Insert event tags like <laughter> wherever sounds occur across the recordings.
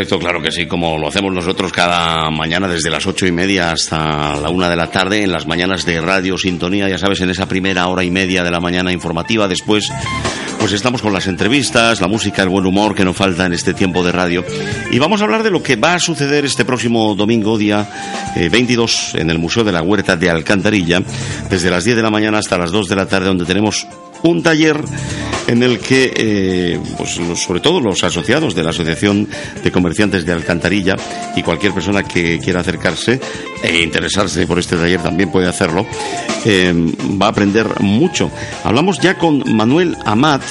Esto claro que sí, como lo hacemos nosotros cada mañana desde las ocho y media hasta la una de la tarde en las mañanas de Radio Sintonía, ya sabes, en esa primera hora y media de la mañana informativa. Después, pues estamos con las entrevistas, la música, el buen humor que nos falta en este tiempo de radio. Y vamos a hablar de lo que va a suceder este próximo domingo, día 22, eh, en el Museo de la Huerta de Alcantarilla, desde las 10 de la mañana hasta las 2 de la tarde, donde tenemos un taller en el que, eh, pues, sobre todo los asociados de la Asociación de Comerciantes de Alcantarilla y cualquier persona que quiera acercarse e interesarse por este taller también puede hacerlo, eh, va a aprender mucho. Hablamos ya con Manuel Amat,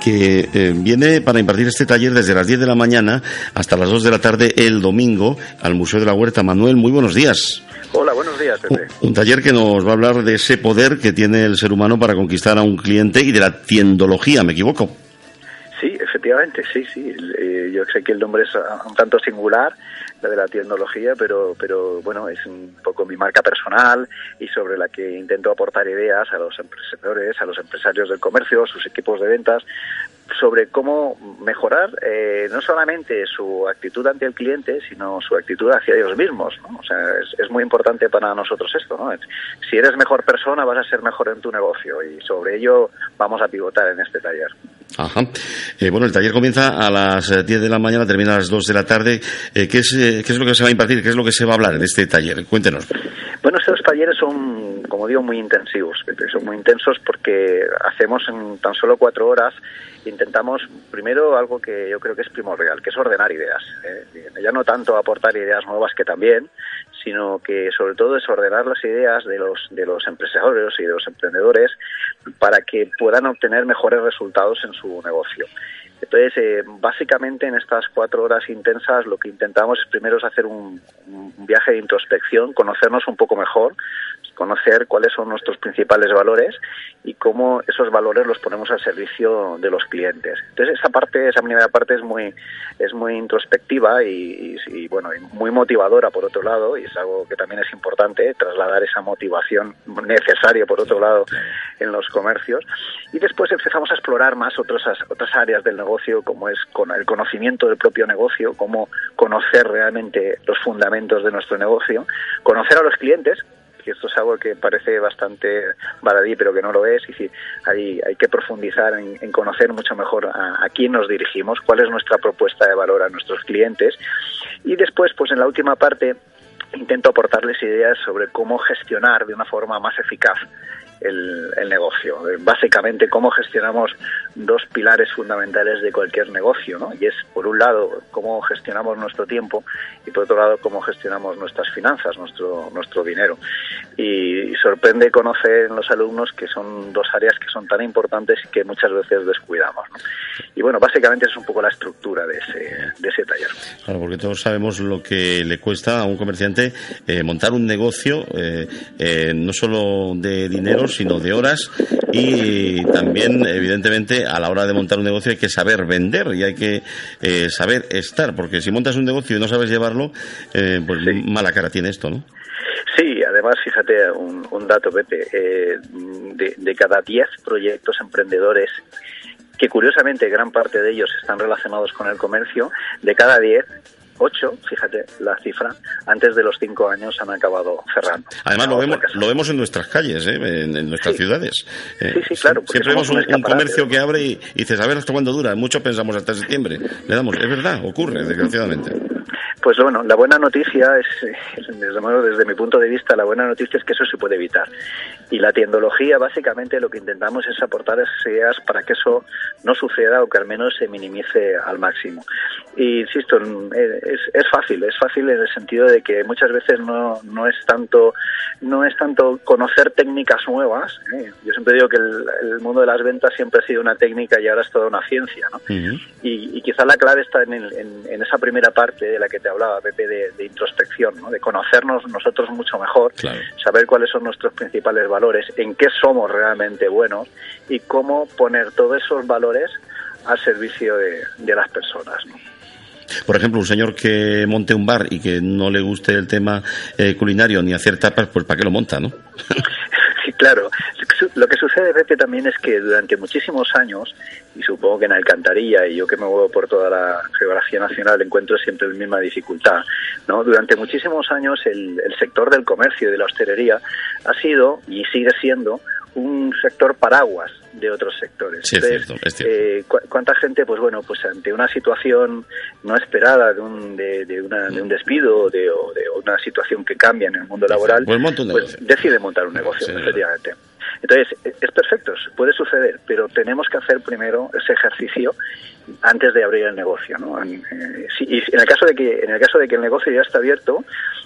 que eh, viene para impartir este taller desde las 10 de la mañana hasta las 2 de la tarde el domingo al Museo de la Huerta. Manuel, muy buenos días. Hola, días, Pepe. Un, taller que nos va a hablar de ese poder que tiene el ser humano para conquistar a un cliente y de la tiendología, ¿me equivoco? Sí, efectivamente, sí, sí. Eh, yo sé que el nombre es un tanto singular, la de la tiendología, pero, pero bueno, es un poco mi marca personal y sobre la que intento aportar ideas a los empresarios, a los empresarios del comercio, a sus equipos de ventas, sobre cómo mejorar eh, no solamente su actitud ante el cliente, sino su actitud hacia ellos mismos. es, muy importante para nosotros esto. ¿no? Si eres mejor persona, vas a ser mejor en tu negocio y sobre ello vamos a pivotar en este taller. Ajá. Eh, bueno, el taller comienza a las 10 eh, de la mañana, termina a las 2 de la tarde. Eh, ¿qué, es, eh, ¿Qué es lo que se va a impartir? ¿Qué es lo que se va a hablar en este taller? Cuéntenos. Son, como digo, muy intensivos. Son muy intensos porque hacemos en tan solo cuatro horas intentamos primero algo que yo creo que es primordial, que es ordenar ideas. ¿eh? Ya no tanto aportar ideas nuevas que también, sino que sobre todo es ordenar las ideas de los de los empresarios y de los emprendedores para que puedan obtener mejores resultados en su negocio. Entonces, eh, básicamente en estas cuatro horas intensas lo que intentamos primero es hacer un viaje de introspección, conocernos un poco mejor, conocer cuáles son nuestros principales valores y cómo esos valores los ponemos al servicio de los clientes. Entonces esa parte, esa primera parte es muy, es muy introspectiva y, y, y bueno, muy motivadora por otro lado y es algo que también es importante trasladar esa motivación necesaria por otro lado en los comercios y después empezamos a explorar más otras otras áreas del negocio como es con el conocimiento del propio negocio, cómo conocer realmente los fundamentos de nuestro negocio, conocer a los clientes que esto es algo que parece bastante baladí, pero que no lo es, y sí, hay, hay que profundizar en, en conocer mucho mejor a, a, quién nos dirigimos, cuál es nuestra propuesta de valor a nuestros clientes, y después, pues en la última parte, intento aportarles ideas sobre cómo gestionar de una forma más eficaz el, el, negocio. Básicamente, cómo gestionamos dos pilares fundamentales de cualquier negocio, ¿no? Y es, por un lado, cómo gestionamos nuestro tiempo y, por otro lado, cómo gestionamos nuestras finanzas, nuestro, nuestro dinero. Y, y sorprende conocer en los alumnos que son dos áreas que son tan importantes y que muchas veces descuidamos, ¿no? Bueno, básicamente es un poco la estructura de ese, de ese taller. Claro, porque todos sabemos lo que le cuesta a un comerciante eh, montar un negocio, eh, eh, no solo de dinero, sino de horas y también, evidentemente, a la hora de montar un negocio hay que saber vender y hay que eh, saber estar, porque si montas un negocio y no sabes llevarlo, eh, pues sí. mala cara tiene esto, ¿no? Sí, además, fíjate un, un dato, Pepe, eh, de, de cada 10 proyectos emprendedores que curiosamente gran parte de ellos están relacionados con el comercio, de cada 10 ocho, fíjate la cifra, antes de los cinco años han acabado cerrando. Además, lo vemos, lo vemos en nuestras calles, ¿eh? en, en, nuestras sí. ciudades. Eh, sí, sí, claro. Siempre vemos un, un, comercio que abre y, y dices, a ver hasta cuándo dura. Muchos pensamos hasta septiembre. Le damos, es verdad, ocurre, desgraciadamente. Pues bueno, la buena noticia es, desde, bueno, desde mi punto de vista, la buena noticia es que eso se puede evitar. Y la tiendología, básicamente, lo que intentamos es aportar esas ideas para que eso no suceda o que al menos se minimice al máximo. Y insisto, es, es fácil, es fácil en el sentido de que muchas veces no, no es tanto no es tanto conocer técnicas nuevas. ¿eh? Yo siempre digo que el, el, mundo de las ventas siempre ha sido una técnica y ahora es toda una ciencia. ¿no? Uh -huh. y, y, quizá la clave está en, el, en, en, esa primera parte de la que te hablaba, Pepe, de, de introspección, ¿no? de conocernos nosotros mucho mejor, claro. saber cuáles son nuestros principales valores, en qué somos realmente buenos y cómo poner todos esos valores al servicio de, de las personas. ¿no? Por ejemplo, un señor que monte un bar y que no le guste el tema eh, culinario ni hacer tapas, pues ¿para qué lo monta, no? <laughs> claro, lo que sucede, Pepe, también es que durante muchísimos años, y supongo que en Alcantarilla, y yo que me muevo por toda la geografía nacional, encuentro siempre la misma dificultad, ¿no? Durante muchísimos años el, el sector del comercio y de la hostelería ha sido, y sigue siendo, un sector paraguas de otros sectores. Eh, ¿Cuánta gente, pues bueno, pues ante una situación no esperada de un, de, de, un despido de, o de una situación que cambia en el mundo laboral, pues, pues decide montar un negocio, efectivamente. Entonces, es perfecto, puede suceder, pero tenemos que hacer primero ese ejercicio antes de abrir el negocio, ¿no? Eh, y en el caso de que en el caso de que el negocio ya está abierto,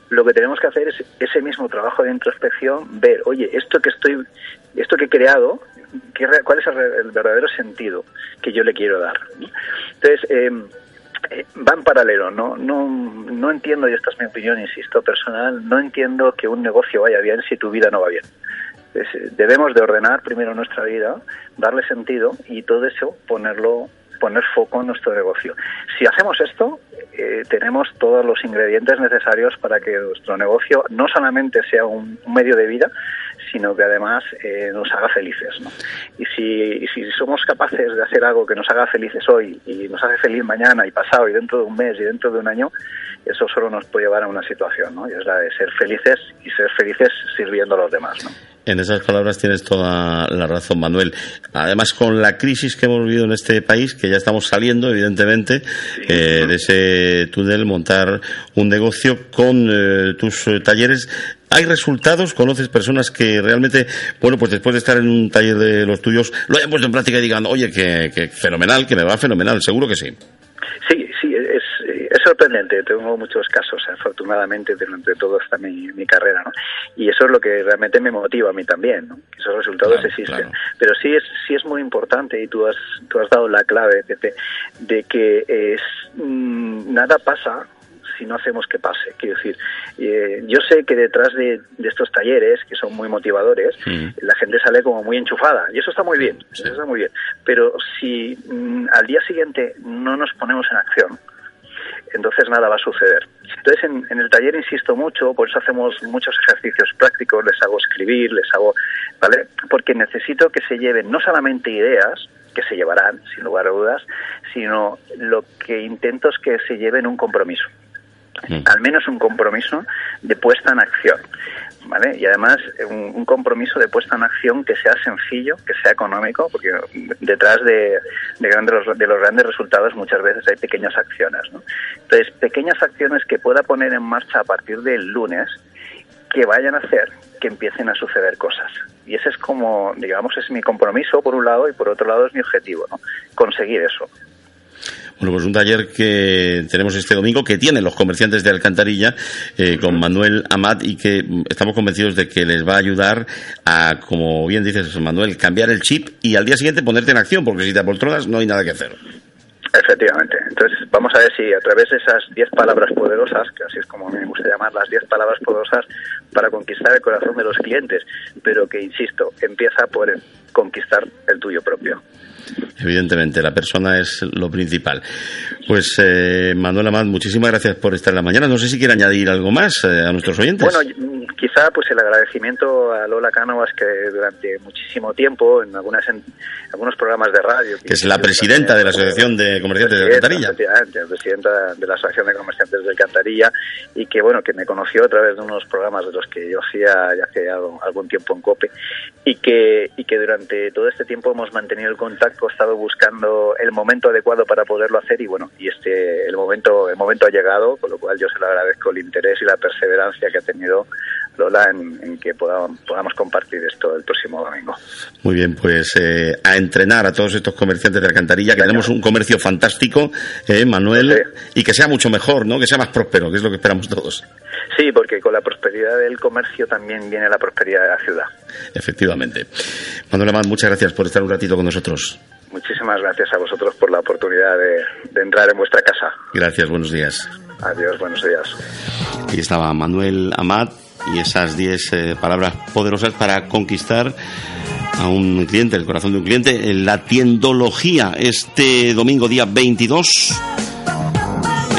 lo que tenemos que hacer es ese mismo trabajo de introspección, ver, oye, esto que estoy esto que he creado, ¿cuál es el, verdadero sentido que yo le quiero dar? Entonces, em, eh, va en paralelo, ¿no? No, no entiendo, y esta es mi opinión, insisto, personal, no entiendo que un negocio vaya bien si tu vida no va bien. Debemos de ordenar primero nuestra vida, darle sentido y todo eso ponerlo poner foco en nuestro negocio. Si hacemos esto, eh, tenemos todos los ingredientes necesarios para que nuestro negocio no solamente sea un medio de vida, sino que además eh, nos haga felices. Y, si, si somos capaces de hacer algo que nos haga felices hoy y nos hace feliz mañana y pasado y dentro de un mes y dentro de un año, eso solo nos puede llevar a una situación, ¿no? y es la de ser felices y ser felices sirviendo a los demás. ¿no? En esas palabras tienes toda la razón, Manuel. Además, con la crisis que hemos vivido en este país, que ya estamos saliendo, evidentemente, eh, de ese túnel, montar un negocio con eh, tus talleres ¿Hay resultados? ¿Conoces personas que realmente, bueno, pues después de estar en un taller de los tuyos, lo hayan puesto en práctica y digan, oye, que, fenomenal, que me va fenomenal? Seguro que sí. Sí, sí, es, es sorprendente. Tengo muchos casos, afortunadamente, durante toda esta mi, carrera, ¿no? Y eso es lo que realmente me motiva a mí también, ¿no? Que esos resultados existen. Pero sí es, sí es muy importante, y tú has, tú has dado la clave, Pepe, de que es, mm, nada pasa si no hacemos que pase. Quiero decir, eh, yo sé que detrás de, estos talleres, que son muy motivadores, mm. la gente sale como muy enchufada, y eso está muy bien, eso está muy bien. Pero si mm, al día siguiente no nos ponemos en acción, entonces nada va a suceder. Entonces, en, en, el taller insisto mucho, por eso hacemos muchos ejercicios prácticos, les hago escribir, les hago, ¿vale? Porque necesito que se lleven no solamente ideas, que se llevarán, sin lugar a dudas, sino lo que intento es que se lleven un compromiso. Al menos un compromiso de puesta en acción. ¿Vale? Y además un, compromiso de puesta en acción que sea sencillo, que sea económico, porque detrás de, de, grandes, de los grandes resultados muchas veces hay pequeñas acciones. ¿no? Entonces, pequeñas acciones que pueda poner en marcha a partir del lunes que vayan a hacer que empiecen a suceder cosas. Y ese es como, digamos, es mi compromiso por un lado y por otro lado es mi objetivo. Conseguir eso. Bueno, pues un taller que tenemos este domingo que tienen los comerciantes de Alcantarilla eh, con Manuel Amat y que estamos convencidos de que les va a ayudar a, como bien dices Manuel, cambiar el chip y al día siguiente ponerte en acción, porque si te apoltronas no hay nada que hacer. Efectivamente. Entonces, vamos a ver si a través de esas 10 palabras poderosas, que así es como me gusta llamar las 10 palabras poderosas para conquistar el corazón de los clientes, pero que, insisto, empieza por conquistar el tuyo propio. Evidentemente, la persona es lo principal. Pues, eh, Manuel Amad, muchísimas gracias por estar en la mañana. No sé si quiere añadir algo más eh, a nuestros oyentes. Bueno, quizá pues el agradecimiento a Lola Cánovas, que durante muchísimo tiempo, en, algunas, en algunos programas de radio... Que, es la presidenta de la Asociación de Comerciantes de Alcantarilla. Efectivamente, presidenta de la Asociación de Comerciantes de Alcantarilla, y que, bueno, que me conoció a través de unos programas de los que yo hacía ya hace algún tiempo en COPE, y que, y que durante todo este tiempo hemos mantenido el contacto, he estado buscando el momento adecuado para poderlo hacer, y bueno, y este el momento el momento ha llegado, con lo cual yo se lo agradezco el interés y la perseverancia que ha tenido Lola en, que podamos, podamos, compartir esto el próximo domingo. Muy bien, pues eh, a entrenar a todos estos comerciantes de Alcantarilla, que tenemos un comercio fantástico, eh, Manuel, y que sea mucho mejor, ¿no? Que sea más próspero, que es lo que esperamos todos. Sí, porque con la prosperidad del comercio también viene la prosperidad de la ciudad. Efectivamente. Manuel Amad, muchas gracias por estar un ratito con nosotros. Muchísimas gracias a vosotros por la oportunidad de, entrar en vuestra casa. Gracias, buenos días. Adiós, buenos días. Aquí estaba Manuel Amat y esas 10 eh, palabras poderosas para conquistar a un cliente, el corazón de un cliente, en la tiendología este domingo día 22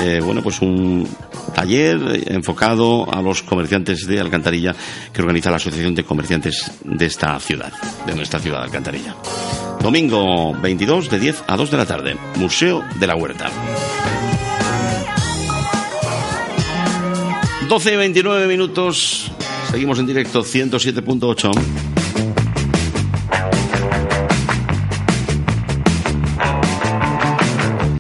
eh, bueno, pues un taller enfocado a los comerciantes de Alcantarilla que organiza la Asociación de Comerciantes de esta ciudad, de nuestra ciudad de Alcantarilla. Domingo 22 de 10 a 2 de la tarde, Museo de la Huerta. 12 y 29 minutos, seguimos en directo 107.8.